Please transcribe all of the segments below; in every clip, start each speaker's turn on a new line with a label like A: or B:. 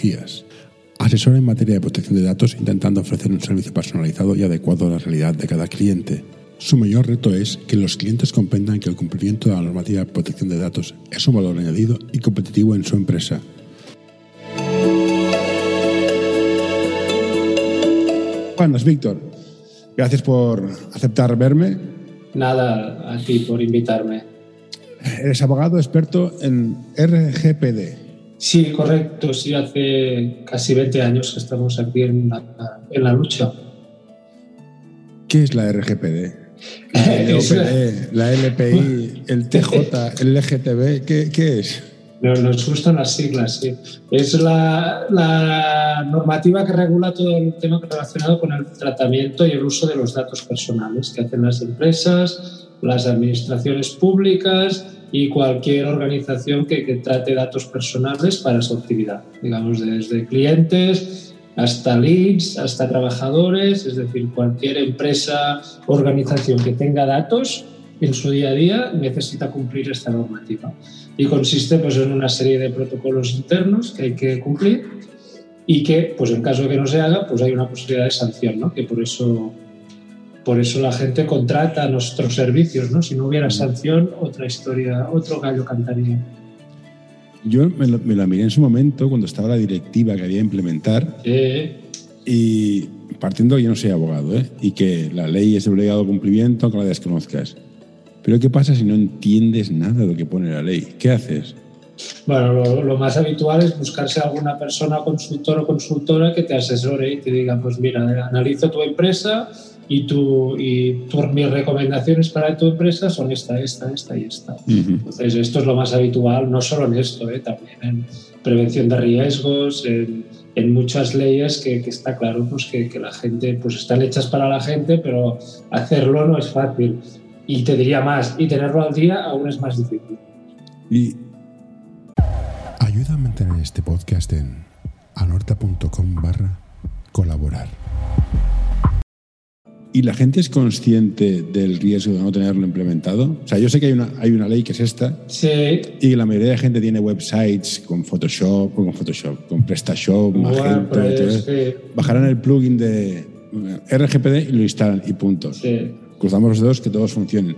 A: Tecnologías, asesor en materia de protección de datos intentando ofrecer un servicio personalizado y adecuado a la realidad de cada cliente. Su mayor reto es que los clientes comprendan que el cumplimiento de la normativa de protección de datos es un valor añadido y competitivo en su empresa. Buenas, Víctor. Gracias por aceptar verme.
B: Nada, a ti por invitarme.
A: Eres abogado experto en RGPD.
B: Sí, correcto. Sí, hace casi 20 años que estamos aquí en la, en la lucha.
A: ¿Qué es la RGPD? La, LPI, el TJ, el LGTB, ¿qué, qué es?
B: Nos gustan las siglas, sí. Es la, la, normativa que regula todo el tema relacionado con el tratamiento y el uso de los datos personales que hacen las empresas, las administraciones públicas y cualquier organización que, que trate datos personales para su actividad. Digamos, desde clientes hasta leads, hasta trabajadores, es decir, cualquier empresa, organización que tenga datos en su día a día necesita cumplir esta normativa. Y consiste pues, en una serie de protocolos internos que hay que cumplir y que, pues en caso de que no se haga, pues hay una posibilidad de sanción, ¿no? que por eso, por eso la gente contrata nuestros servicios. ¿no? Si no hubiera sanción, otra historia, otro gallo cantaría.
A: Yo me, me la miré en su momento cuando estaba la directiva que había que implementar. Y partiendo que yo no soy abogado, ¿eh? y que la ley es de obligado cumplimiento aunque la desconozcas. Pero ¿qué pasa si no entiendes nada de lo que pone la ley? ¿Qué haces?
B: Bueno, lo, más habitual es buscarse a alguna persona, consultor o consultora que te asesore y te diga, pues mira, analizo tu empresa y, tu, y mis recomendaciones para tu empresa son esta, esta, esta y esta. Entonces, esto es lo más habitual, no solo en esto, ¿eh? también en prevención de riesgos, en, en muchas leyes que, que, está claro pues, que, que la gente, pues están hechas para la gente, pero hacerlo no es fácil. Y te diría más, y tenerlo al día aún es más difícil.
A: Y ayuda a mantener este podcast en anorta.com barra colaborar. ¿Y la gente es consciente del riesgo de no tenerlo implementado? O sea, yo sé que hay una, hay una ley que es esta.
B: Sí.
A: Y la mayoría de gente tiene websites con Photoshop, con Photoshop, con PrestaShop, Magento.
B: pues, sí.
A: Bajarán el plugin de RGPD y lo instalan y punto.
B: Sí
A: cruzamos los dedos que todos funcionen.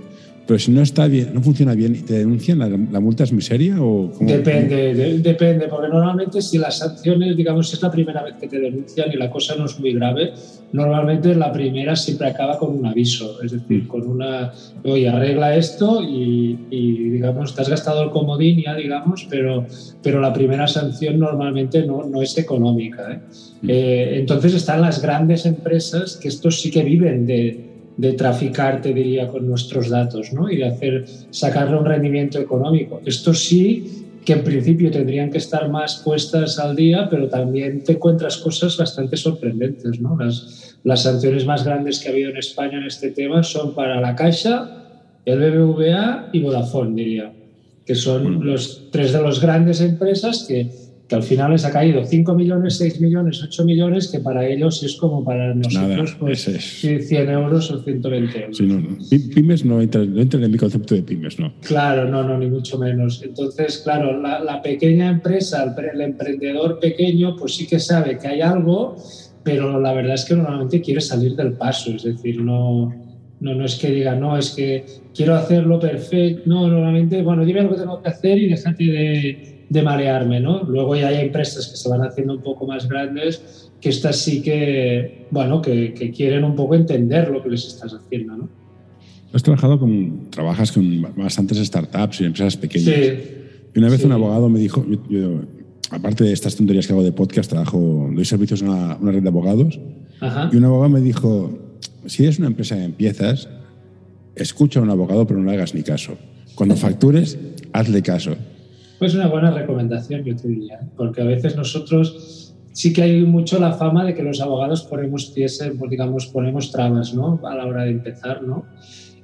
A: Pero si no está bien, no funciona bien y te denuncian, ¿la, la multa es miseria o cómo?
B: Depende, de, depende, porque normalmente si las sanciones, digamos, es la primera vez que te denuncian y la cosa no es muy grave, normalmente la primera siempre acaba con un aviso, es decir, con una, oye, arregla esto y, y digamos, te has gastado el comodín ya, digamos, pero, pero la primera sanción normalmente no, no es económica. ¿eh? Mm. Eh, entonces están las grandes empresas que estos sí que viven de de traficar, te diría, con nuestros datos ¿no? y de hacer, sacarle un rendimiento económico. Esto sí que en principio tendrían que estar más puestas al día, pero también te encuentras cosas bastante sorprendentes. ¿no? Las, las sanciones más grandes que ha habido en España en este tema son para la Caixa, el BBVA y Vodafone, diría, que son los tres de las grandes empresas que que al final les ha caído 5 millones, 6 millones, 8 millones, que para ellos es como para nosotros
A: Nada,
B: pues,
A: es.
B: 100 euros o 120 euros.
A: Sí, no, no. Pymes no entra, no entra en mi concepto de pymes, ¿no?
B: Claro, no, no, ni mucho menos. Entonces, claro, la, la pequeña empresa, el, el, emprendedor pequeño, pues sí que sabe que hay algo, pero la verdad es que normalmente quiere salir del paso, es decir, no, no, no es que diga, no, es que quiero hacerlo perfecto, no, normalmente, bueno, dime lo que tengo que hacer y déjate de de marearme, ¿no? Luego ya hay empresas que se van haciendo un poco más grandes, que estas sí que, bueno, que, que quieren un poco entender lo que les estás haciendo, ¿no?
A: Has trabajado con, trabajas con bastantes startups y empresas pequeñas.
B: Sí.
A: Y una vez
B: Sí.
A: un abogado me dijo, yo, yo, aparte de estas tonterías que hago de podcast, trabajo, doy servicios a una, una red de abogados,
B: Ajá.
A: y un abogado me dijo, si eres una empresa que empiezas, escucha a un abogado pero no le hagas ni caso. Cuando factures, hazle caso.
B: Pues una buena recomendación, yo te diría, porque a veces nosotros sí que hay mucho la fama de que los abogados ponemos pies, pues, digamos, ponemos trabas, ¿no? A la hora de empezar, ¿no?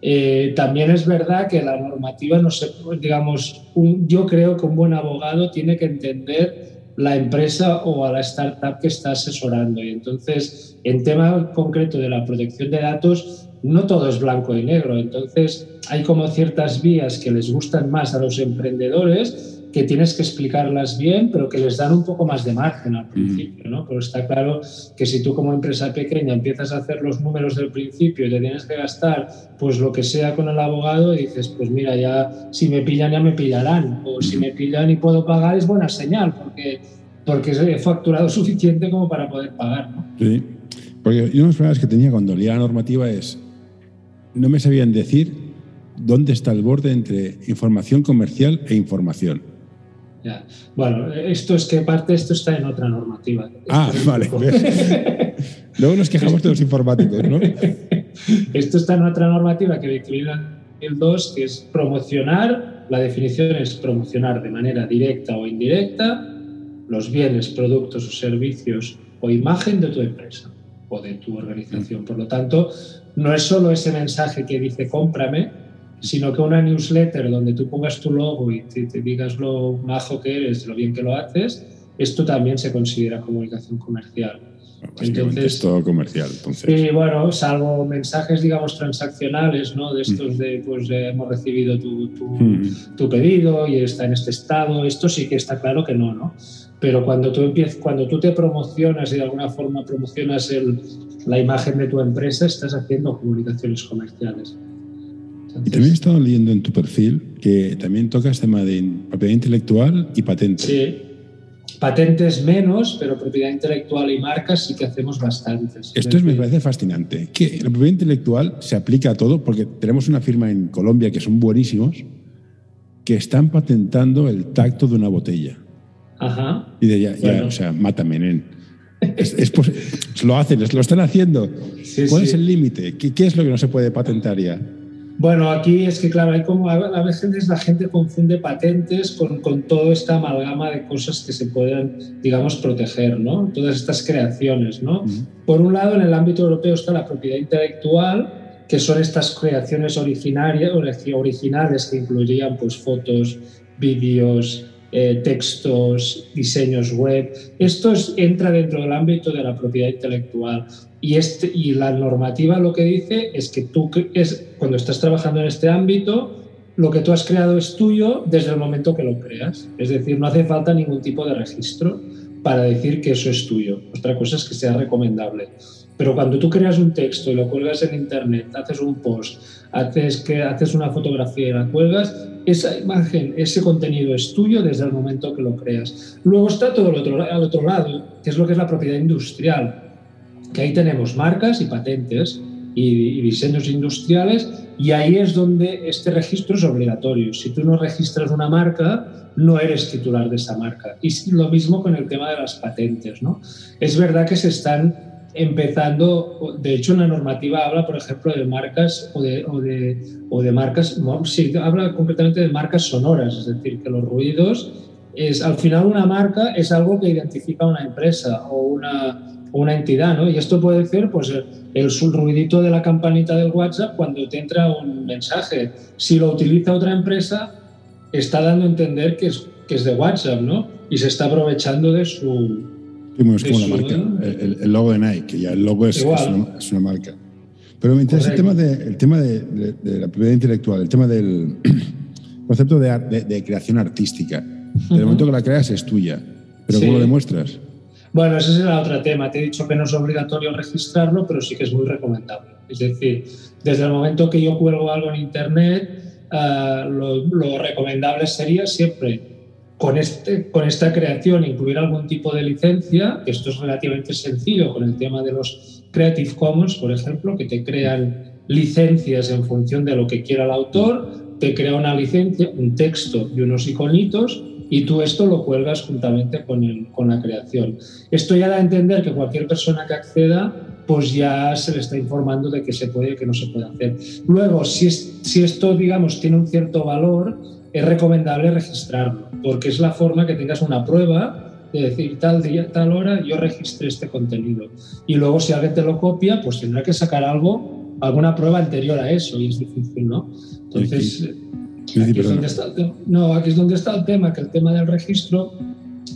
B: Eh, también es verdad que la normativa no se, digamos, un, yo creo que un buen abogado tiene que entender la empresa o a la startup que está asesorando. Y entonces, en tema concreto de la protección de datos, no todo es blanco y negro. Entonces, hay como ciertas vías que les gustan más a los emprendedores que tienes que explicarlas bien, pero que les dan un poco más de margen al principio, ¿no? Pero está claro que si tú como empresa pequeña empiezas a hacer los números del principio y te tienes que gastar pues lo que sea con el abogado y dices, pues mira, ya si me pillan ya me pillarán, o si me pillan y puedo pagar es buena señal, porque, porque he facturado suficiente como para poder pagar, ¿no?
A: Sí, porque una de las problemas que tenía cuando leía la normativa es, no me sabían decir dónde está el borde entre información comercial e información.
B: Bueno, esto es que parte, esto está en otra normativa.
A: Ah, vale. Luego nos quejamos de los informáticos, ¿no?
B: esto está en otra normativa que declina el 2, que es promocionar, la definición es promocionar de manera directa o indirecta los bienes, productos o servicios o imagen de tu empresa o de tu organización. Por lo tanto, no es solo ese mensaje que dice cómprame, sino que una newsletter donde tú pongas tu logo y te, digas lo majo que eres, lo bien que lo haces, esto también se considera comunicación comercial.
A: entonces, es todo comercial, entonces.
B: Sí, bueno, salvo mensajes, digamos, transaccionales, ¿no? De estos de, pues, hemos recibido tu, tu, mm. tu, pedido y está en este estado, esto sí que está claro que no, ¿no? Pero cuando tú, empiezas, cuando tú te promocionas y de alguna forma promocionas el, la imagen de tu empresa, estás haciendo comunicaciones comerciales
A: y también he estado leyendo en tu perfil que también tocas tema de propiedad intelectual y patentes.
B: Sí, patentes menos, pero propiedad intelectual y marcas sí que hacemos bastantes.
A: Esto me parece fascinante. Que la propiedad intelectual se aplica a todo porque tenemos una firma en Colombia que son buenísimos que están patentando el tacto de una botella.
B: Ajá.
A: Y de ya, ya o sea, mátame, nen. Es, lo hacen, lo están haciendo. ¿Cuál es el límite? ¿Qué, ¿Qué, es lo que no se puede patentar ya?
B: Bueno, aquí es que, claro, hay como a veces la gente confunde patentes con, con toda esta amalgama de cosas que se pueden, digamos, proteger, ¿no? Todas estas creaciones, ¿no? Por un lado, en el ámbito europeo está la propiedad intelectual, que son estas creaciones originarias, originales que incluirían pues, fotos, vídeos, eh, textos, diseños web. Esto entra dentro del ámbito de la propiedad intelectual. Y, este, y la normativa lo que dice es que tú, es, cuando estás trabajando en este ámbito, lo que tú has creado es tuyo desde el momento que lo creas. Es decir, no hace falta ningún tipo de registro para decir que eso es tuyo. Otra cosa es que sea recomendable. Pero cuando tú creas un texto y lo cuelgas en internet, haces un post, haces, que, haces una fotografía y la cuelgas, esa imagen, ese contenido es tuyo desde el momento que lo creas. Luego está todo el otro, al otro lado, que es lo que es la propiedad industrial que ahí tenemos marcas y patentes y, diseños industriales y ahí es donde este registro es obligatorio. Si tú no registras una marca, no eres titular de esa marca. Y lo mismo con el tema de las patentes. ¿no? Es verdad que se están empezando, de hecho la normativa habla, por ejemplo, de marcas o de, o de, o de marcas, sí, habla concretamente de marcas sonoras, es decir, que los ruidos es, al final una marca es algo que identifica una empresa o una, una entidad, ¿no? Y esto puede ser, pues, el, ruidito de la campanita del WhatsApp cuando te entra un mensaje. Si lo utiliza otra empresa, está dando a entender que es, que es de WhatsApp, ¿no? Y se está aprovechando de su...
A: es como la marca, el, logo de Nike, que ya el logo es, es, una, marca. Pero me interesa el tema, de, el tema de, la propiedad intelectual, el tema del concepto de, creación artística. En el momento que la creas es tuya, pero ¿cómo lo demuestras?
B: Bueno, ese es el otro tema. Te he dicho que no es obligatorio registrarlo, pero sí que es muy recomendable. Es decir, desde el momento que yo cuelgo algo en Internet, ah, lo, recomendable sería siempre con, este, con esta creación incluir algún tipo de licencia, que esto es relativamente sencillo con el tema de los Creative Commons, por ejemplo, que te crean licencias en función de lo que quiera el autor, te crea una licencia, un texto y unos iconitos y tú esto lo cuelgas juntamente con, el, con la creación. Esto ya da a entender que cualquier persona que acceda pues ya se le está informando de que se puede y que no se puede hacer. Luego, si, si esto, digamos, tiene un cierto valor, es recomendable registrarlo, porque es la forma que tengas una prueba de decir tal día, tal hora, yo registré este contenido. Y luego, si alguien te lo copia, pues tendrá que sacar algo, alguna prueba anterior a eso, y es difícil, ¿no? Entonces, aquí, es donde está el no, aquí es donde está el tema, que el tema del registro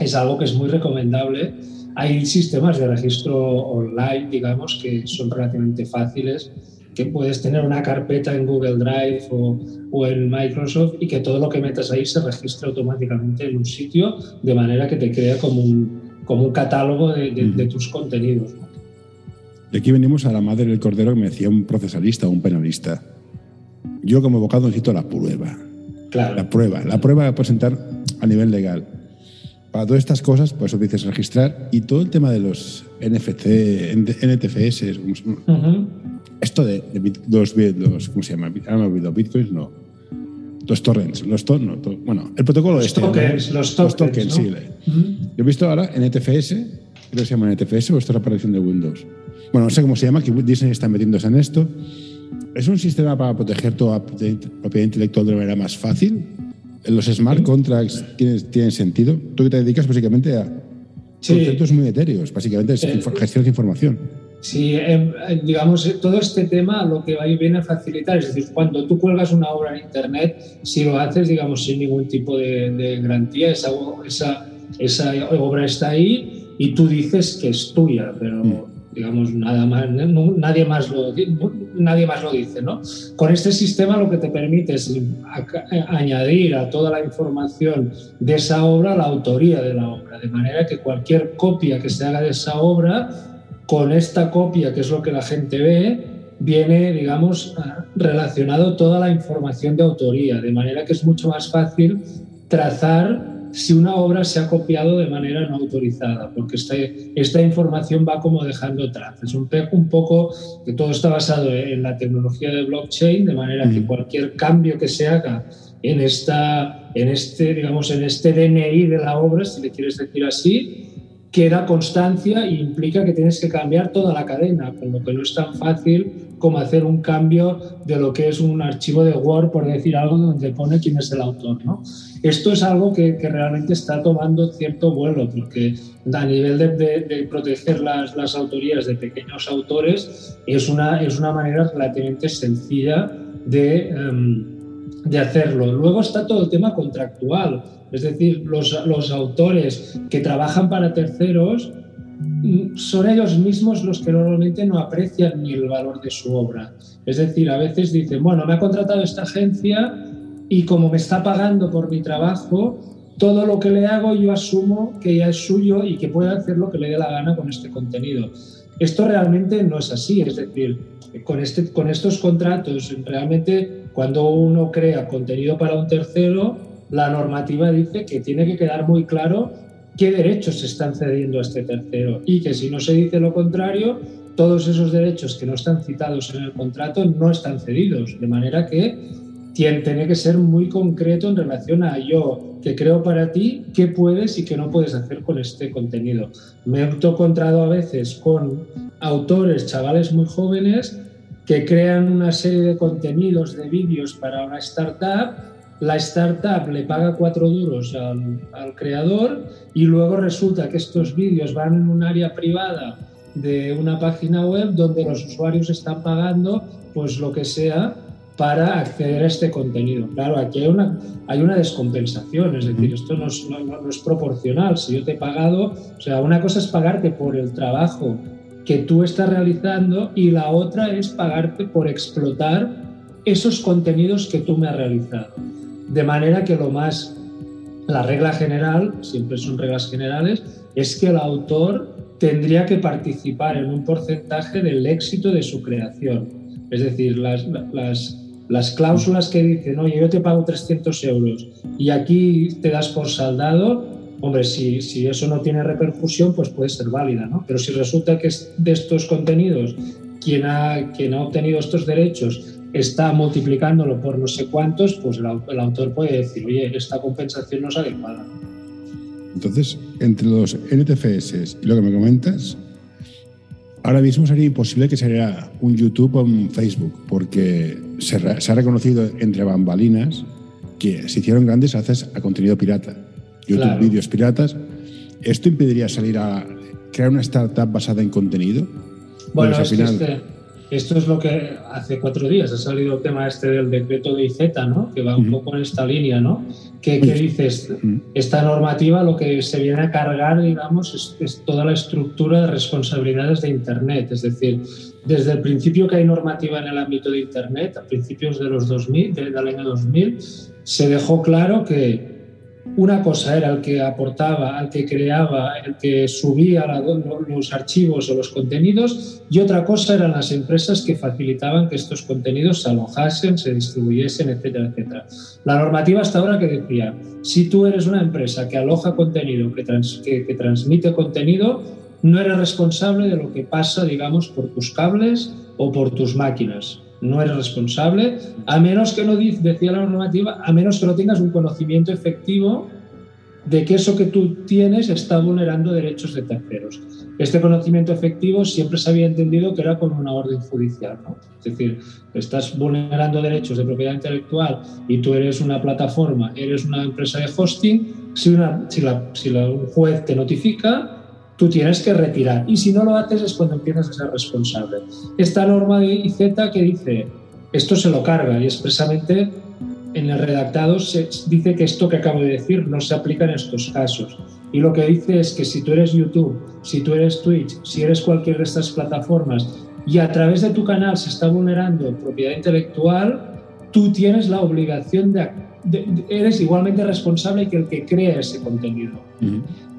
B: es algo que es muy recomendable. Hay sistemas de registro online, digamos, que son relativamente fáciles que puedes tener una carpeta en Google Drive o, o, en Microsoft y que todo lo que metas ahí se registre automáticamente en un sitio de manera que te crea como un, como un catálogo de, de, tus contenidos.
A: De aquí venimos a la madre del cordero que me decía un procesalista o un penalista. Yo como abogado necesito la prueba.
B: Claro.
A: La prueba. La prueba a presentar a nivel legal. Para todas estas cosas, pues dices registrar y todo el tema de los NFC, NTFS, esto de, los, los, ¿cómo se llama? Ah, me olvidado, bitcoins no. Los torrents, los to, no, bueno, el protocolo
B: los
A: este.
B: Tokens, Los tokens, los tokens,
A: sí. Yo he visto ahora NTFS, creo que se llama NTFS o esto es la aparición de Windows. Bueno, no sé cómo se llama, que Disney está metiéndose en esto. Es un sistema para proteger toda propiedad intelectual de una manera más fácil los smart contracts tienen, sentido. Tú te dedicas básicamente a conceptos muy etéreos, básicamente es gestión de información.
B: Sí, em, eh, digamos, eh, todo este tema lo que va y viene a facilitar, es decir, cuando tú cuelgas una obra en Internet, si lo haces, digamos, sin ningún tipo de, garantía, esa, esa, esa, obra está ahí y tú dices que es tuya, pero mm digamos, nada más, nadie, más lo, nadie más lo dice. ¿no? Con este sistema lo que te permite es añadir a toda la información de esa obra la autoría de la obra, de manera que cualquier copia que se haga de esa obra, con esta copia, que es lo que la gente ve, viene, digamos, relacionado toda la información de autoría, de manera que es mucho más fácil trazar si una obra se ha copiado de manera no autorizada, porque esta, esta información va como dejando trazas. Un, un poco que todo está basado en la tecnología de blockchain, de manera que cualquier cambio que se haga en, esta, en, este, digamos, en este DNI de la obra, si le quieres decir así, queda constancia e implica que tienes que cambiar toda la cadena, con lo que no es tan fácil como hacer un cambio de lo que es un archivo de Word, por decir algo, donde pone quién es el autor. ¿no? Esto es algo que, que realmente está tomando cierto vuelo, porque a nivel de, de, proteger las, las, autorías de pequeños autores es una, es una manera relativamente sencilla de... Em, de hacerlo. Luego está todo el tema contractual, es decir, los, los autores que trabajan para terceros mm, son ellos mismos los que normalmente no aprecian ni el valor de su obra. Es decir, a veces dicen, bueno, me ha contratado esta agencia y como me está pagando por mi trabajo, todo lo que le hago yo asumo que ya es suyo y que puede hacer lo que le dé la gana con este contenido. Esto realmente no es así, es decir, con, este, con estos contratos realmente cuando uno crea contenido para un tercero, la normativa dice que tiene que quedar muy claro qué derechos se están cediendo a este tercero y que si no se dice lo contrario, todos esos derechos que no están citados en el contrato no están cedidos, de manera que tiene que ser muy concreto en relación a yo que creo para ti, qué puedes y qué no puedes hacer con este contenido. Me he encontrado a veces con autores, chavales muy jóvenes, que crean una serie de contenidos, de vídeos para una startup, la startup le paga cuatro duros al, creador y luego resulta que estos vídeos van en un área privada de una página web donde los usuarios están pagando pues lo que sea para acceder a este contenido. Claro, aquí hay una, hay una descompensación, es decir, esto no es, no es proporcional. Si yo te he pagado, o sea, una cosa es pagarte por el trabajo que tú estás realizando y la otra es pagarte por explotar esos contenidos que tú me has realizado. De manera que lo más, la regla general, siempre son reglas generales, es que el autor tendría que participar en un porcentaje del éxito de su creación. Es decir, las, las, las cláusulas que dicen, oye, yo te pago 300 euros y aquí te das por saldado, hombre, si, si, eso no tiene repercusión, pues puede ser válida, ¿no? Pero si resulta que de estos contenidos quien ha, quien ha obtenido estos derechos está multiplicándolo por no sé cuántos, pues el, autor puede decir, oye, esta compensación no es adecuada.
A: Entonces, entre los NTFS y lo que me comentas, ahora mismo sería imposible que saliera un YouTube o un Facebook, porque se, se ha reconocido entre bambalinas que se hicieron grandes gracias a contenido pirata. YouTube vídeos piratas. ¿Esto impediría salir a crear una startup basada en contenido?
B: Bueno, pues este, esto es lo que hace cuatro días ha salido el tema este del decreto de IZ, ¿no? que va un poco en esta línea. ¿no? ¿Qué, dices? Esta normativa lo que se viene a cargar, digamos, es, toda la estructura de responsabilidades de Internet. Es decir, desde el principio que hay normativa en el ámbito de Internet, a principios de los 2000, del año 2000, se dejó claro que una cosa era el que aportaba, el que creaba, el que subía los archivos o los contenidos y otra cosa eran las empresas que facilitaban que estos contenidos se alojasen, se distribuyesen, etcétera, etcétera. La normativa hasta ahora que decía, si tú eres una empresa que aloja contenido, que, transmite contenido, no eres responsable de lo que pasa, digamos, por tus cables o por tus máquinas no eres responsable, a menos que no decía la normativa, a menos que no tengas un conocimiento efectivo de que eso que tú tienes está vulnerando derechos de terceros. Este conocimiento efectivo siempre se había entendido que era con una orden judicial. ¿no? Es decir, estás vulnerando derechos de propiedad intelectual y tú eres una plataforma, eres una empresa de hosting, si, la, si un juez te notifica, tú tienes que retirar. Y si no lo haces es cuando empiezas a ser responsable. Esta norma de IZ que dice, esto se lo carga y expresamente en el redactado se dice que esto que acabo de decir no se aplica en estos casos. Y lo que dice es que si tú eres YouTube, si tú eres Twitch, si eres cualquier de estas plataformas y a través de tu canal se está vulnerando propiedad intelectual, tú tienes la obligación de, eres igualmente responsable que el que crea ese contenido.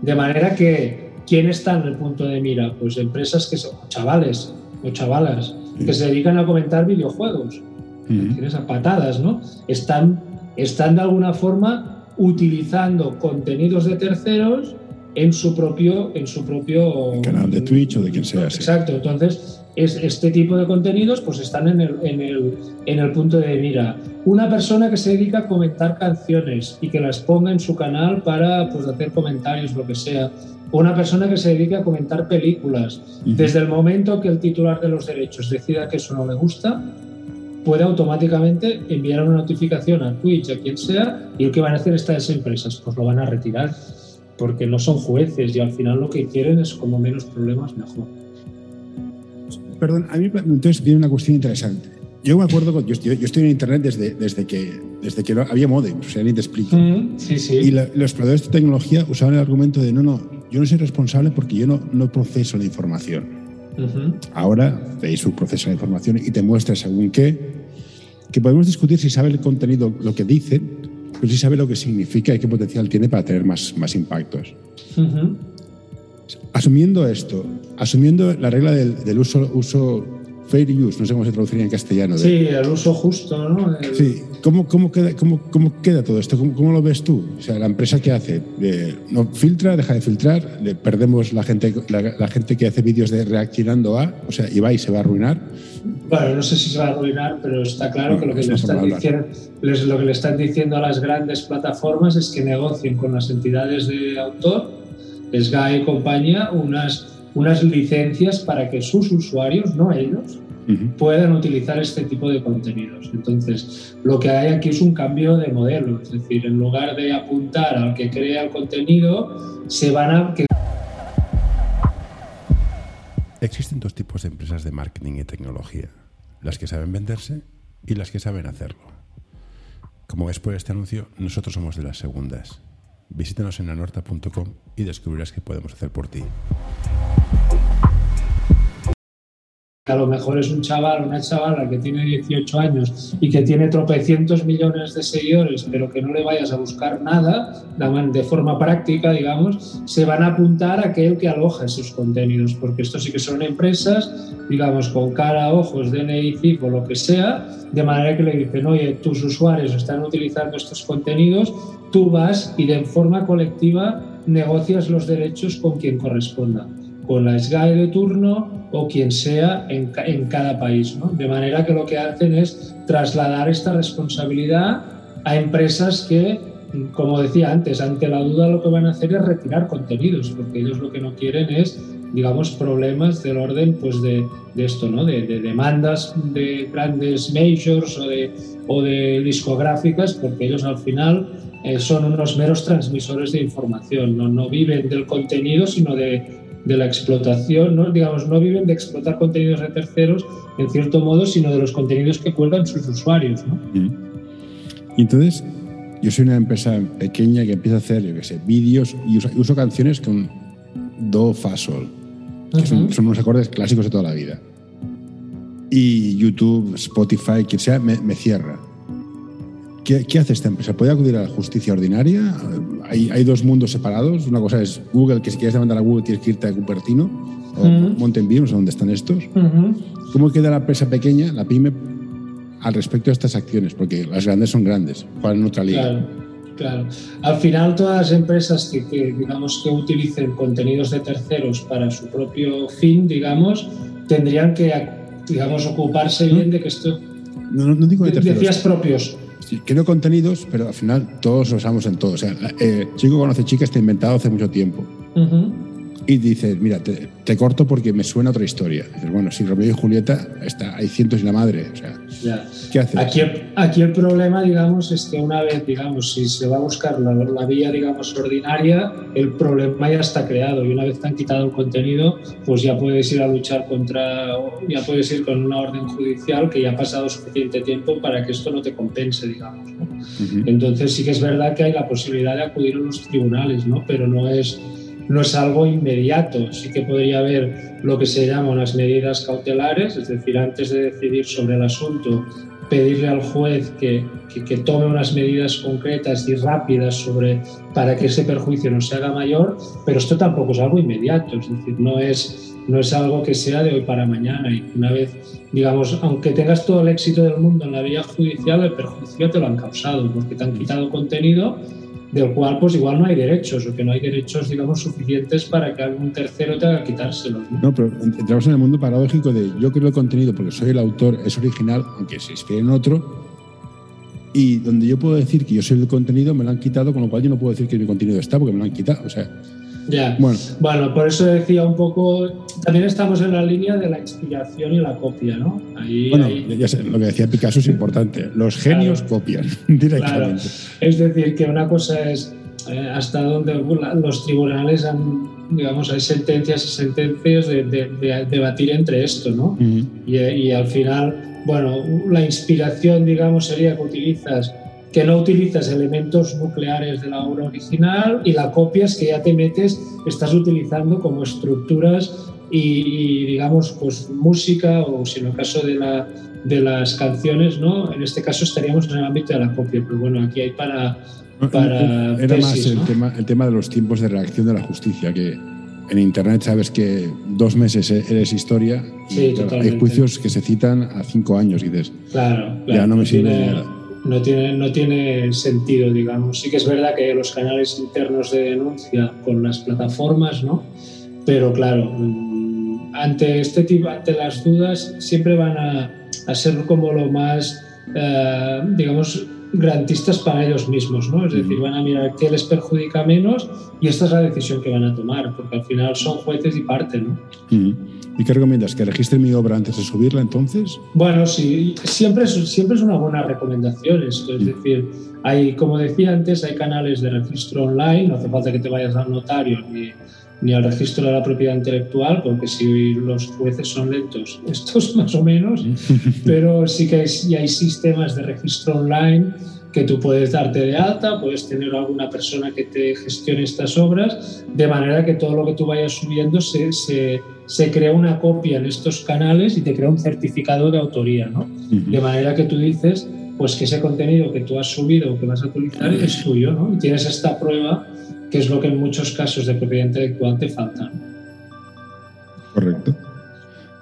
B: De manera que ¿quién está en el punto de mira? Pues empresas que son chavales o chavalas que se dedican a comentar videojuegos. Tienes a patadas, ¿no? Están, están de alguna forma utilizando contenidos de terceros en su propio en su propio
A: canal de Twitch o de quien sea.
B: Exacto. Entonces, es, este tipo de contenidos pues están en el, en, el, en el punto de mira. Una persona que se dedica a comentar canciones y que las ponga en su canal para pues, hacer comentarios, lo que sea una persona que se dedique a comentar películas. Desde el momento que el titular de los derechos decida que eso no le gusta, puede automáticamente enviar una notificación a Twitch, a quien sea, y el que van a hacer estas empresas, pues lo van a retirar, porque no son jueces y al final lo que quieren es como menos problemas mejor.
A: Perdón, a mí entonces viene una cuestión interesante. Yo me acuerdo, yo, yo, estoy en Internet desde, desde, que, desde que había modem, o sea, ni te explico.
B: sí, sí.
A: Y los proveedores de tecnología usaban el argumento de, no, no, yo no soy responsable porque yo no, no proceso la información. Ahora Facebook procesa la información y te muestra según qué, que podemos discutir si sabe el contenido lo que dice, pero si sabe lo que significa y qué potencial tiene para tener más, más impactos. Asumiendo esto, asumiendo la regla del, del uso, uso fair use, no sé cómo se traduciría en castellano.
B: Sí, el uso justo, ¿no?
A: Sí, ¿Cómo, cómo, queda, cómo, cómo queda todo esto? ¿Cómo, ¿Cómo, lo ves tú? O sea, la empresa que hace, no filtra, deja de filtrar, le perdemos la gente, la, gente que hace vídeos de reaccionando a, o sea, y va y se va a arruinar.
B: Bueno, no sé si se va a arruinar, pero está claro que lo que, le están diciendo, les, lo que le están diciendo a las grandes plataformas es que negocien con las entidades de autor, SGA y compañía, unas, unas licencias para que sus usuarios, no ellos, puedan utilizar este tipo de contenidos. Entonces, lo que hay aquí es un cambio de modelo, es decir, en lugar de apuntar al que crea el contenido, se van a...
A: Existen dos tipos de empresas de marketing y tecnología, las que saben venderse y las que saben hacerlo. Como ves por este anuncio, nosotros somos de las segundas. Visítanos en anorta.com y descubrirás qué podemos hacer por ti
B: a lo mejor es un chaval, una chavala que tiene 18 años y que tiene tropecientos millones de seguidores, pero que no le vayas a buscar nada de forma práctica, digamos, se van a apuntar a aquel que aloja esos contenidos, porque estos sí que son empresas, digamos, con cara, ojos, DNI, CIF o lo que sea, de manera que le dicen, oye, tus usuarios están utilizando estos contenidos, tú vas y de forma colectiva negocias los derechos con quien corresponda con la SGAE de turno o quien sea en, en cada país. ¿no? De manera que lo que hacen es trasladar esta responsabilidad a empresas que, como decía antes, ante la duda lo que van a hacer es retirar contenidos, porque ellos lo que no quieren es digamos, problemas del orden pues de, de esto, ¿no? De, de, demandas de grandes majors o de, o de discográficas, porque ellos al final eh, son unos meros transmisores de información, ¿no? no viven del contenido, sino de, de la explotación, ¿no? digamos, no viven de explotar contenidos de terceros en cierto modo, sino de los contenidos que cuelgan sus usuarios. ¿no?
A: Entonces, yo soy una empresa pequeña que empieza a hacer, yo qué sé, vídeos y uso, canciones con do, fa, sol, que son, unos acordes clásicos de toda la vida. y YouTube, Spotify, quien sea, me, me cierra. ¿Qué, ¿Qué, hace esta empresa? ¿Puede acudir a la justicia ordinaria? ¿Hay, hay dos mundos separados. Una cosa es Google, que si quieres demandar a Google tienes que irte a Cupertino o uh -huh. Mountain View, no sé dónde están estos. Uh -huh. ¿Cómo queda la empresa pequeña, la pyme, al respecto de estas acciones? Porque las grandes son grandes, juegan en otra liga.
B: Claro, claro. Al final, todas las empresas que, que, digamos, que utilicen contenidos de terceros para su propio fin, digamos, tendrían que, digamos, ocuparse bien de que esto...
A: No, no, no digo de terceros.
B: Decías propios.
A: Creo contenidos, pero al final todos lo usamos en todo. O sea, eh, chico conoce chica está inventado hace mucho tiempo. Y dices, mira, te, te, corto porque me suena otra historia. dices, bueno, si Romeo y Julieta, está, hay cientos y la madre. O sea,
B: ya.
A: ¿qué haces?
B: Aquí, aquí, el problema, digamos, es que una vez, digamos, si se va a buscar la, la, vía, digamos, ordinaria, el problema ya está creado. Y una vez te han quitado el contenido, pues ya puedes ir a luchar contra, ya puedes ir con una orden judicial que ya ha pasado suficiente tiempo para que esto no te compense, digamos. ¿no? Uh -huh. Entonces sí que es verdad que hay la posibilidad de acudir a los tribunales, ¿no? Pero no es no es algo inmediato. Sí que podría haber lo que se llaman las medidas cautelares, es decir, antes de decidir sobre el asunto, pedirle al juez que, que, tome unas medidas concretas y rápidas sobre, para que ese perjuicio no se haga mayor, pero esto tampoco es algo inmediato, es decir, no es, no es algo que sea de hoy para mañana y una vez, digamos, aunque tengas todo el éxito del mundo en la vía judicial, el perjuicio te lo han causado porque te han quitado contenido del cual pues igual no hay derechos o que no hay derechos digamos suficientes para que algún tercero tenga que quitárselos.
A: ¿no? pero entramos en el mundo paradójico de yo creo el contenido porque soy el autor, es original, aunque se inspire en otro, y donde yo puedo decir que yo soy el contenido me lo han quitado, con lo cual yo no puedo decir que mi contenido está porque me lo han quitado. O sea,
B: ya. Bueno. bueno, por eso decía un poco, también estamos en la línea de la inspiración y la copia, ¿no?
A: Ahí, bueno, ahí... Ya sé, lo que decía Picasso es importante, los genios claro. copian directamente.
B: Claro. Es decir, que una cosa es eh, hasta donde los tribunales han, digamos, hay sentencias y sentencias de, de, de debatir entre esto, ¿no? Uh -huh. y, y al final, bueno, la inspiración, digamos, sería que utilizas que no utilizas elementos nucleares de la obra original y la copias que ya te metes, estás utilizando como estructuras y, y digamos, pues música o si en el caso de, la, de las canciones, ¿no? En este caso estaríamos en el ámbito de la copia, pero bueno, aquí hay para... para
A: Era tesis, más el, ¿no? tema, el tema de los tiempos de reacción de la justicia, que en Internet sabes que dos meses eres historia
B: sí,
A: y hay juicios que se citan a cinco años y dices,
B: claro, claro,
A: ya no me sirve
B: tiene, no tiene, no tiene sentido, digamos. Sí que es verdad que los canales internos de denuncia con las plataformas, ¿no? Pero claro, mm, ante este tipo, ante las dudas, siempre van a, a ser como lo más, eh, digamos, garantistas para ellos mismos, ¿no? Es decir, van a mirar qué les perjudica menos y esta es la decisión que van a tomar, porque al final son jueces y parte, ¿no?
A: ¿Y qué recomiendas? ¿Que registre mi obra antes de subirla entonces?
B: Bueno, sí, siempre es, siempre es una buena recomendación esto. Es mm. decir, hay, como decía antes, hay canales de registro online, no hace falta que te vayas al notario ni, ni al registro de la propiedad intelectual, porque si los jueces son lentos, estos más o menos, pero sí que hay, hay sistemas de registro online que tú puedes darte de alta, puedes tener alguna persona que te gestione estas obras, de manera que todo lo que tú vayas subiendo se, se, se crea una copia en estos canales y te crea un certificado de autoría, ¿no? Uh -huh. De manera que tú dices, pues que ese contenido que tú has subido o que vas a utilizar es tuyo, ¿no? Y tienes esta prueba que es lo que en muchos casos de propiedad intelectual te falta.
A: Correcto.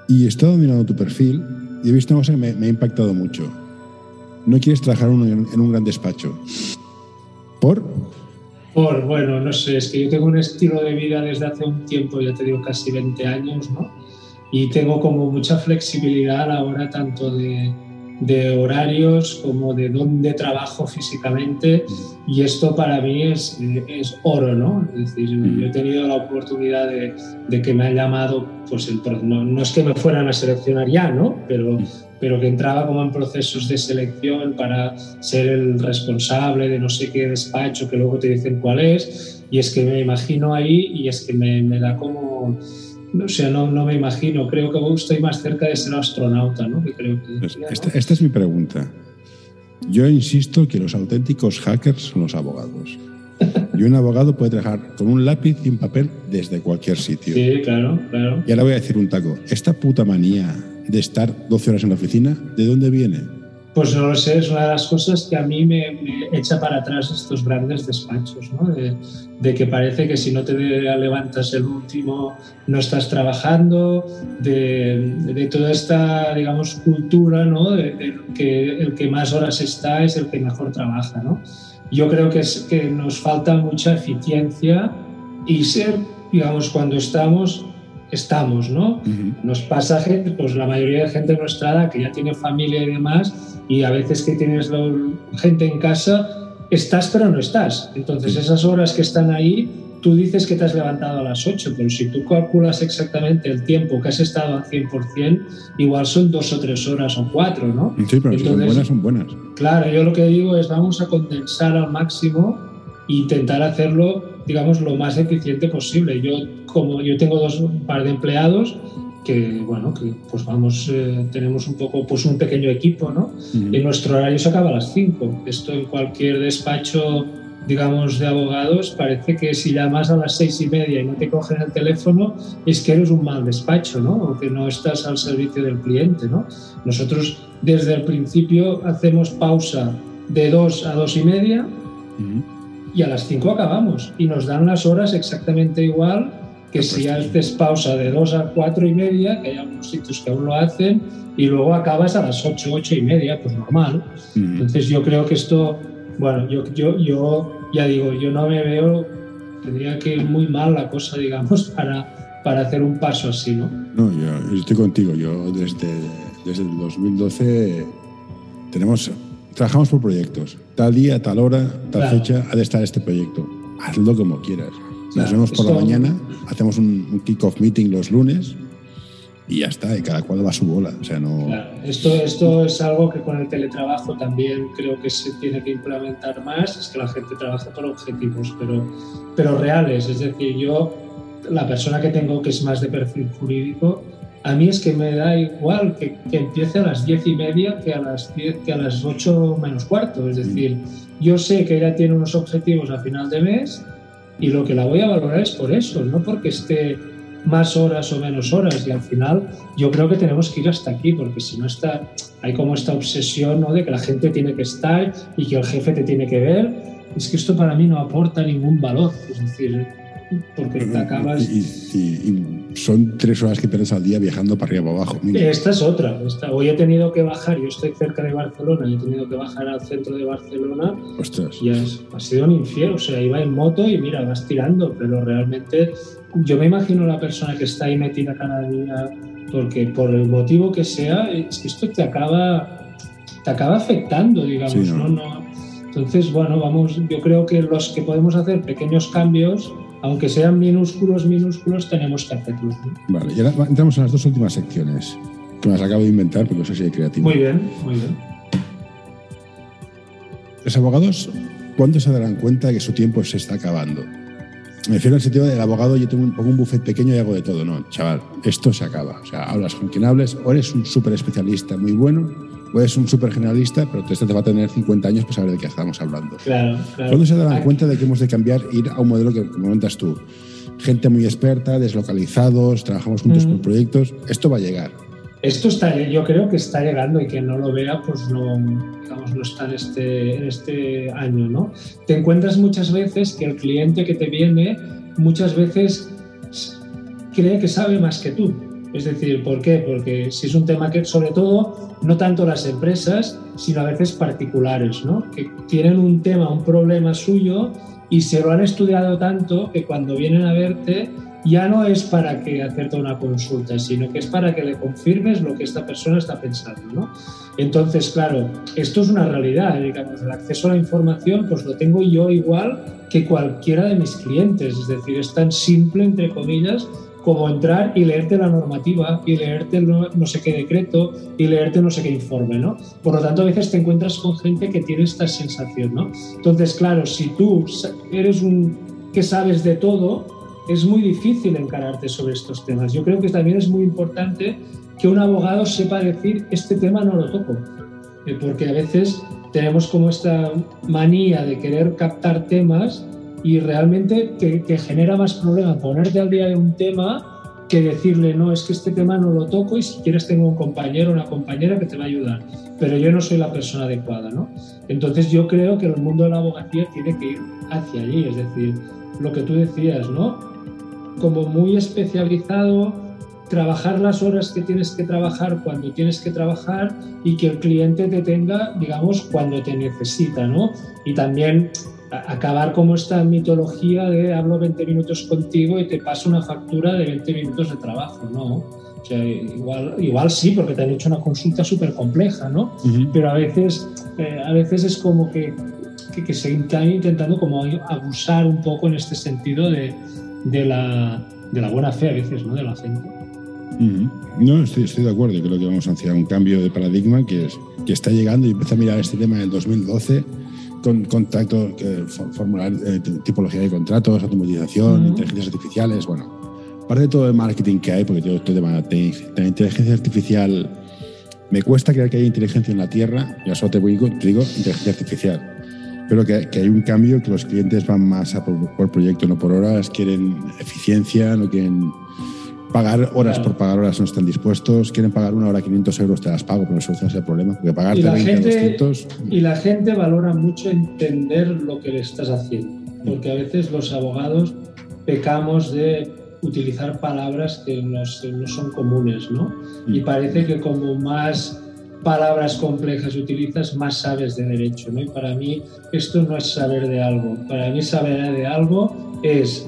A: Y he estado mirando tu perfil y he visto una cosa que me, me ha impactado mucho no quieres trabajar en un gran despacho. ¿Por?
B: Por, bueno, no sé, es que yo tengo un estilo de vida desde hace un tiempo, ya te digo casi 20 años, ¿no? Y tengo como mucha flexibilidad a la hora tanto de, de horarios como de dónde trabajo físicamente y esto para mí es, es oro, ¿no? Es decir, yo he tenido la oportunidad de, de que me han llamado, pues el, no, no, es que me fueran a seleccionar ya, ¿no? Pero, pero que entraba como en procesos de selección para ser el responsable de no sé qué despacho que luego te dicen cuál es y es que me imagino ahí y es que me, me da como o sea, no, no, me imagino, creo que estoy más cerca de ser astronauta, ¿no? Que creo que,
A: esta, esta, es mi pregunta. Yo insisto que los auténticos hackers son los abogados. Y un abogado puede trabajar con un lápiz y un papel desde cualquier sitio.
B: Sí, claro, claro.
A: Y ahora voy a decir un taco. Esta puta manía de estar 12 horas en la oficina, ¿de dónde viene?
B: Pues no lo sé, es una de las cosas que a mí me, echa para atrás estos grandes despachos, ¿no? de, que parece que si no te levantas el último no estás trabajando, de, toda esta, digamos, cultura, ¿no? de, que el que más horas está es el que mejor trabaja. ¿no? Yo creo que, es, que nos falta mucha eficiencia y ser, digamos, cuando estamos estamos, ¿no? Nos pasa gente, pues la mayoría de gente de nuestra edad que ya tiene familia y demás, y a veces que tienes gente en casa, estás pero no estás. Entonces esas horas que están ahí, tú dices que te has levantado a las 8, pero si tú calculas exactamente el tiempo que has estado al 100%, igual son dos o tres horas o cuatro, ¿no?
A: Sí, pero si son buenas, son buenas.
B: Claro, yo lo que digo es vamos a condensar al máximo e intentar hacerlo, digamos, lo más eficiente posible. Yo, como yo tengo dos un par de empleados, que bueno, que pues vamos, eh, tenemos un poco, pues un pequeño equipo, ¿no? Y nuestro horario se acaba a las 5. Esto en cualquier despacho, digamos, de abogados, parece que si llamas a las seis y media y no te cogen el teléfono, es que eres un mal despacho, ¿no? O que no estás al servicio del cliente, ¿no? Nosotros desde el principio hacemos pausa de dos a dos y media y a las 5 acabamos y nos dan las horas exactamente igual que si haces pausa de 2 a 4 y media, que hay algunos sitios que aún lo hacen, y luego acabas a las 8, 8 y media, pues normal. Entonces yo creo que esto, bueno, yo, yo, yo ya digo, yo no me veo, tendría que ir muy mal la cosa, digamos, para, para hacer un paso así, ¿no?
A: No, yo, estoy contigo, yo desde, desde el 2012 tenemos, trabajamos por proyectos, tal día, tal hora, tal fecha ha de estar este proyecto, hazlo como quieras. Nos vemos por la mañana, hacemos un, kick-off meeting los lunes y ya está, y cada cual va a su bola. O sea, no...
B: Esto, esto es algo que con el teletrabajo también creo que se tiene que implementar más, es que la gente trabaja por objetivos, pero, pero reales. Es decir, yo, la persona que tengo que es más de perfil jurídico, a mí es que me da igual que, que empiece a las diez y media que a las, diez, que a las ocho menos cuarto. Es decir, yo sé que ella tiene unos objetivos a final de mes y lo que la voy a valorar es por eso, no porque esté más horas o menos horas. Y al final yo creo que tenemos que ir hasta aquí porque si no está hay como esta obsesión ¿no? de que la gente tiene que estar y que el jefe te tiene que ver. Es que esto para mí no aporta ningún valor es decir porque te acabas
A: y, son tres horas que pierdes al día viajando para arriba para abajo
B: esta es otra hoy he tenido que bajar yo estoy cerca de Barcelona he tenido que bajar al centro de Barcelona
A: Ostras.
B: y ha sido un infierno o sea iba en moto y mira vas tirando pero realmente yo me imagino la persona que está ahí metida cada día, porque por el motivo que sea, es que esto te acaba, te acaba afectando, digamos, ¿no? ¿no? Entonces, bueno, vamos, yo creo que los que podemos hacer pequeños cambios, aunque sean minúsculos, minúsculos, tenemos que hacerlos.
A: Vale, y ahora entramos en las dos últimas secciones, que me las acabo de inventar porque no sé si hay creativo.
B: Muy bien, muy bien.
A: Los abogados, ¿cuándo se darán cuenta de que su tiempo se está acabando? Me refiero al sentido del abogado, yo tengo un, pongo un buffet pequeño y hago de todo. No, chaval, esto se acaba. O sea, hablas con quien hables, o eres un súper especialista muy bueno, o eres un súper generalista, pero este te va a tener 50 años para saber de qué estamos hablando.
B: Claro, claro.
A: ¿Cuándo se darán cuenta de que hemos de cambiar, ir a un modelo que comentas tú? Gente muy experta, deslocalizados, trabajamos juntos con proyectos. Esto va a llegar.
B: Esto está, yo creo que está llegando y que no lo vea, pues no, digamos, no está en este, en este año, ¿no? Te encuentras muchas veces que el cliente que te viene muchas veces cree que sabe más que tú. Es decir, ¿por qué? Porque si es un tema que, sobre todo, no tanto las empresas, sino a veces particulares, ¿no? Que tienen un tema, un problema suyo y se lo han estudiado tanto que cuando vienen a verte ya no es para que hacerte una consulta, sino que es para que le confirmes lo que esta persona está pensando. ¿no? Entonces, claro, esto es una realidad, digamos, el acceso a la información pues lo tengo yo igual que cualquiera de mis clientes, es decir, es tan simple, entre comillas, como entrar y leerte la normativa y leerte no sé qué decreto y leerte no sé qué informe, ¿no? Por lo tanto, a veces te encuentras con gente que tiene esta sensación, ¿no? Entonces, claro, si tú eres un que sabes de todo, es muy difícil encararte sobre estos temas. Yo creo que también es muy importante que un abogado sepa decir, este tema no lo toco, eh, porque a veces tenemos como esta manía de querer captar temas y realmente te, genera más problema ponerte al día de un tema que decirle, no, es que este tema no lo toco y si quieres tengo un compañero o una compañera que te va a ayudar, pero yo no soy la persona adecuada, ¿no? Entonces yo creo que el mundo de la abogacía tiene que ir hacia allí, es decir, lo que tú decías, ¿no? Como muy especializado, trabajar las horas que tienes que trabajar cuando tienes que trabajar y que el cliente te tenga, digamos, cuando te necesita, ¿no? Y también acabar como esta mitología de hablo 20 minutos contigo y te paso una factura de 20 minutos de trabajo, ¿no? O sea, igual, igual sí, porque te han hecho una consulta súper compleja, ¿no? Pero a veces, eh, a veces es como que, que, se está intentando como abusar un poco en este sentido de, de, la, de la buena fe a veces, ¿no? De la gente.
A: No, estoy, estoy, de acuerdo. Creo que vamos hacia un cambio de paradigma que, es, que está llegando y empieza a mirar este tema en el 2012 con contacto, formular eh, tipología de contratos, automatización, inteligencias artificiales, bueno, parte de todo el marketing que hay, porque yo estoy de la inteligencia artificial, me cuesta creer que haya inteligencia en la Tierra, ya solo te digo, te digo inteligencia artificial, pero que, que, hay un cambio, que los clientes van más a por, por proyecto, no por horas, quieren eficiencia, no quieren pagar horas por pagar horas no están dispuestos, quieren pagar una hora 500 euros, te las pago, pero no solucionas el problema, porque pagarte
B: y la
A: 20
B: gente,
A: 200...
B: Y la gente valora mucho entender lo que le estás haciendo, porque a veces los abogados pecamos de utilizar palabras que no, no son comunes, ¿no? Y parece que como más palabras complejas utilizas, más sabes de derecho, ¿no? Y para mí esto no es saber de algo, para mí saber de algo es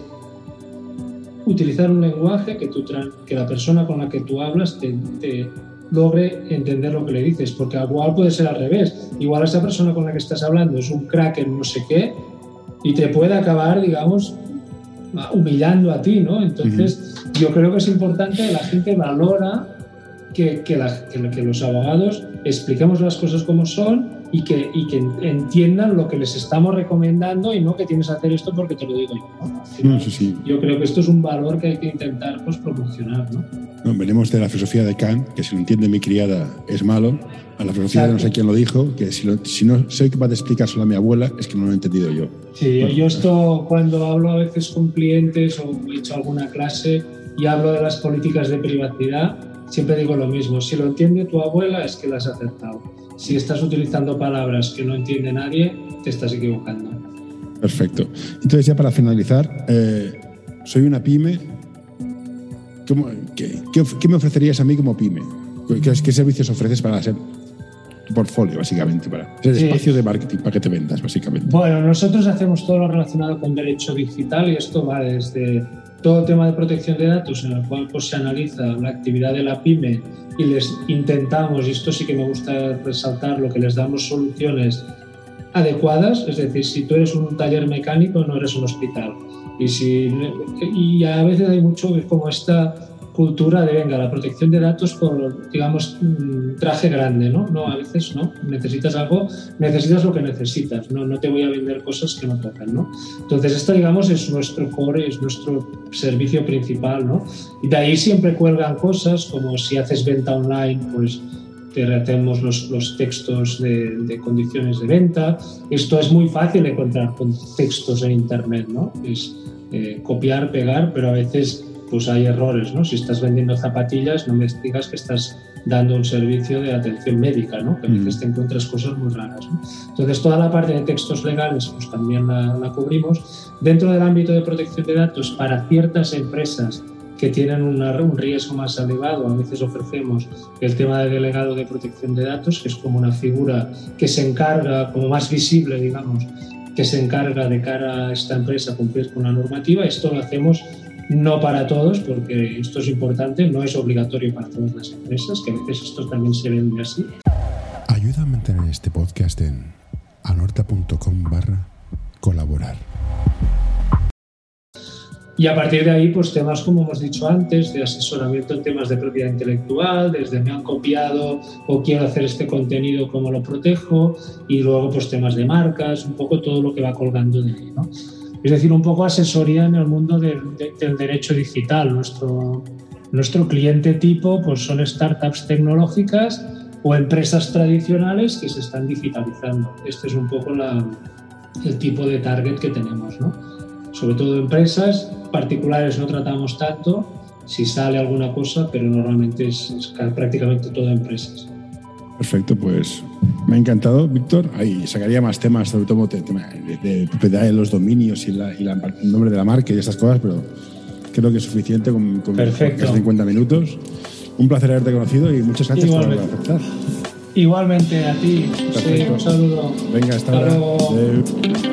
B: utilizar un lenguaje que, tú, que la persona con la que tú hablas te, logre entender lo que le dices, porque igual puede ser al revés. Igual esa persona con la que estás hablando es un crack en no sé qué y te puede acabar, digamos, humillando a ti, ¿no? Entonces, yo creo que es importante que la gente valora que, que, que los abogados expliquemos las cosas como son y que, y que entiendan lo que les estamos recomendando y no que tienes que hacer esto porque te lo digo yo. Yo creo que esto es un valor que hay que intentar pues, promocionar. ¿no?
A: No, venimos de la filosofía de Kant, que si lo entiende mi criada es malo, a la filosofía de no sé quién lo dijo, que si, si no soy capaz de explicárselo a mi abuela es que no lo he entendido yo.
B: Sí, yo esto cuando hablo a veces con clientes o he hecho alguna clase y hablo de las políticas de privacidad, siempre digo lo mismo, si lo entiende tu abuela es que la has acertado si estás utilizando palabras que no entiende nadie, te estás equivocando.
A: Perfecto. Entonces, ya para finalizar, eh, soy una pyme. qué, me ofrecerías a mí como pyme? ¿Qué, servicios ofreces para hacer tu portfolio, básicamente? Para ser espacio de marketing, para que te vendas, básicamente.
B: Bueno, nosotros hacemos todo lo relacionado con derecho digital y esto va desde todo el tema de protección de datos, en el cual pues, se analiza la actividad de la pyme y les intentamos, y esto sí que me gusta resaltar, lo que les damos soluciones adecuadas, es decir, si tú eres un taller mecánico no eres un hospital. Y, si, y a veces hay mucho como esta cultura de, venga, la protección de datos por, digamos, traje grande, ¿no? No, a veces no, necesitas algo, necesitas lo que necesitas, no, no te voy a vender cosas que no tocan, ¿no? Entonces, esto, digamos, es nuestro core, es nuestro servicio principal, ¿no? Y de ahí siempre cuelgan cosas como si haces venta online, pues te hacemos los, los textos de, de, condiciones de venta. Esto es muy fácil encontrar con textos en Internet, ¿no? Es eh, copiar, pegar, pero a veces pues hay errores, ¿no? Si estás vendiendo zapatillas, no me digas que estás dando un servicio de atención médica, ¿no? Que a veces mm. te encuentras cosas muy raras, ¿no? Entonces, toda la parte de textos legales, pues también la, cubrimos. Dentro del ámbito de protección de datos, para ciertas empresas que tienen un riesgo más elevado, a veces ofrecemos el tema de delegado de protección de datos, que es como una figura que se encarga, como más visible, digamos, que se encarga de cara a esta empresa cumplir con la normativa. Esto lo hacemos no para todos, porque esto es importante, no es obligatorio para todas las empresas, que a veces esto también se vende así.
A: Ayuda a mantener este podcast en anorta.com barra colaborar.
B: Y a partir de ahí, pues temas como hemos dicho antes, de asesoramiento en temas de propiedad intelectual, desde me han copiado o quiero hacer este contenido, cómo lo protejo, y luego pues temas de marcas, un poco todo lo que va colgando de ahí, ¿no? Es decir, un poco asesoría en el mundo del derecho digital. Nuestro, cliente tipo pues, son startups tecnológicas o empresas tradicionales que se están digitalizando. Este es un poco el tipo de target que tenemos. Sobre todo empresas particulares no tratamos tanto, si sale alguna cosa, pero normalmente es, prácticamente todo empresas.
A: Perfecto, pues me ha encantado, Víctor. Ahí sacaría más temas, sobre todo de, de, propiedad de los dominios y, el nombre de la marca y esas cosas, pero creo que es suficiente con, con casi 50 minutos. Un placer haberte conocido y muchas gracias por aceptar.
B: Igualmente a ti. un saludo.
A: Venga, hasta, ahora. Mm-hmm.